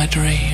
my dream.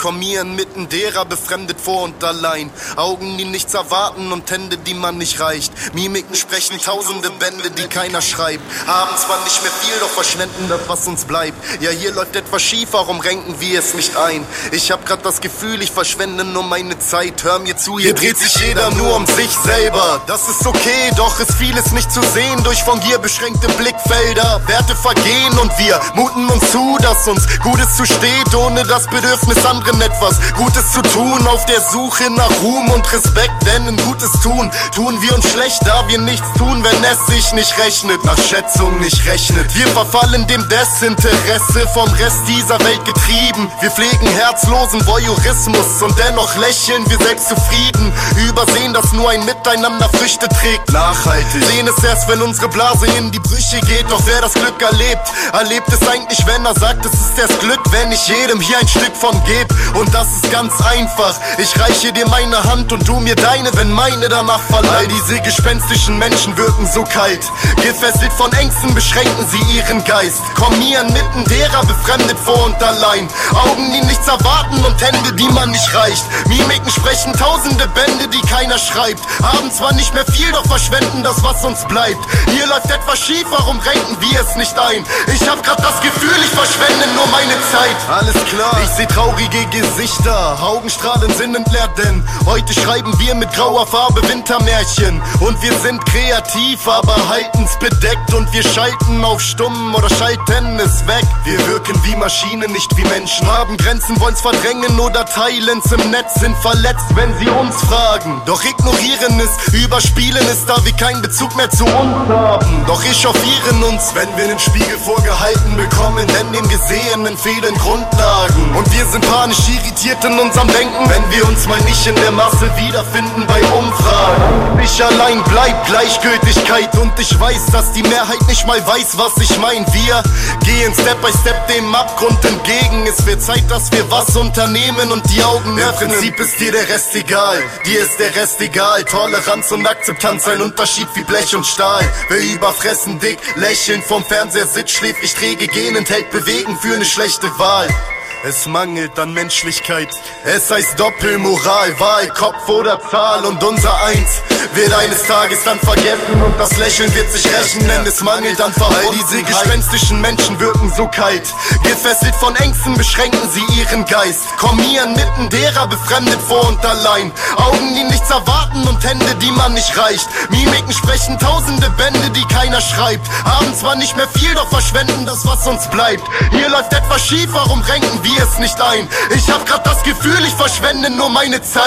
Kommieren mitten derer befremdet vor und allein. Augen, die nichts erwarten und Hände, die man nicht reicht. Mimiken sprechen tausende Bände, die keiner schreibt. Haben zwar nicht mehr viel, doch verschwenden das, was uns bleibt. Ja, hier läuft etwas schief, warum renken wir es nicht ein? Ich hab grad das Gefühl, ich verschwende nur meine Zeit. Hör mir zu, hier dreht sich jeder nur um sich selber. Das ist okay, doch ist vieles nicht zu sehen durch von Gier beschränkte Blickfelder. Werte vergehen und wir muten uns zu, dass uns Gutes zusteht, ohne das Bedürfnis andere anderen etwas Gutes zu tun, auf der Suche nach Ruhm und Respekt, denn ein Gutes tun, tun wir uns schlecht, da wir nichts tun, wenn es sich nicht rechnet, nach Schätzung nicht rechnet. Wir verfallen dem Desinteresse vom Rest dieser Welt getrieben. Wir pflegen herzlosen Voyeurismus und dennoch lächeln wir selbst zufrieden. Übersehen, dass nur ein Miteinander Früchte trägt. Nachhaltig. Sehen es erst, wenn unsere Blase in die Brüche geht. Doch wer das Glück erlebt, erlebt es eigentlich, wenn er sagt, es ist erst Glück, wenn ich jedem hier ein Stück von geb. Und das ist ganz einfach. Ich reiche dir meine Hand und du mir deine, wenn meine danach verlangt. All diese gespenstischen Menschen wirken so kalt. Gefesselt von Ängsten beschränken sie ihren Geist. Kommieren mitten derer befremdet vor und allein. Augen, die nichts erwarten und Hände, die man nicht reicht. Mimiken sprechen tausende Bände, die keiner schreibt. Haben zwar nicht mehr viel, doch verschwenden das, was uns bleibt. Hier läuft etwas schief, warum renken wir es nicht ein? Ich hab grad das Gefühl, ich verschwende nur meine Zeit. Alles klar, ich seh traurige Gesichter, Augenstrahlen sind entleert, denn heute schreiben wir mit grauer Farbe Wintermärchen. Und wir sind kreativ, aber halten's bedeckt und wir schalten auf stumm oder schalten es weg. Wir wirken wie Maschinen, nicht wie Menschen. Haben Grenzen, wollen's verdrängen oder teilen's im Netz, sind verletzt, wenn sie uns fragen. Doch ignorieren es, überspielen es, da wir keinen Bezug mehr zu uns haben. Doch echauffieren uns, wenn wir den Spiegel vorgehalten bekommen, denn dem Gesehenen fehlen Grundlagen. Und wir sind panisch irritiert in unserem Denken, wenn wir uns mal nicht in der Masse wiederfinden bei Umfragen. Ich allein bleib Gleichgültigkeit und ich weiß, dass die Mehrheit nicht mal weiß, was ich mein. Wir gehen Step by Step dem Abgrund entgegen. Es wird Zeit, dass wir was unternehmen und die Augen öffnen. Im Prinzip ist dir der Rest egal, dir ist der Rest egal. Toleranz und Akzeptanz, ein Unterschied wie Blech und Stahl. Wer überfressen dick, lächeln vom Fernseher sitzt, schläft, ich träge gehen, enthält bewegen für eine schlechte Wahl. Es mangelt an Menschlichkeit. Es heißt Doppelmoral, Wahl, Kopf oder Zahl und unser Eins wird eines Tages dann vergessen und das Lächeln wird sich rächen, denn es mangelt an Verbundenheit. All diese gespenstischen Menschen wirken so kalt. Gefesselt von Ängsten beschränken sie ihren Geist. Kommieren mitten derer befremdet vor und allein. Augen, die nichts erwarten und Hände, die man nicht reicht. Mimiken sprechen tausende Bände, die keiner schreibt. Haben zwar nicht mehr viel, doch verschwenden das, was uns bleibt. Hier läuft etwas schief, warum renken wir? Es nicht ein. Ich hab grad das Gefühl, ich verschwende nur meine Zeit.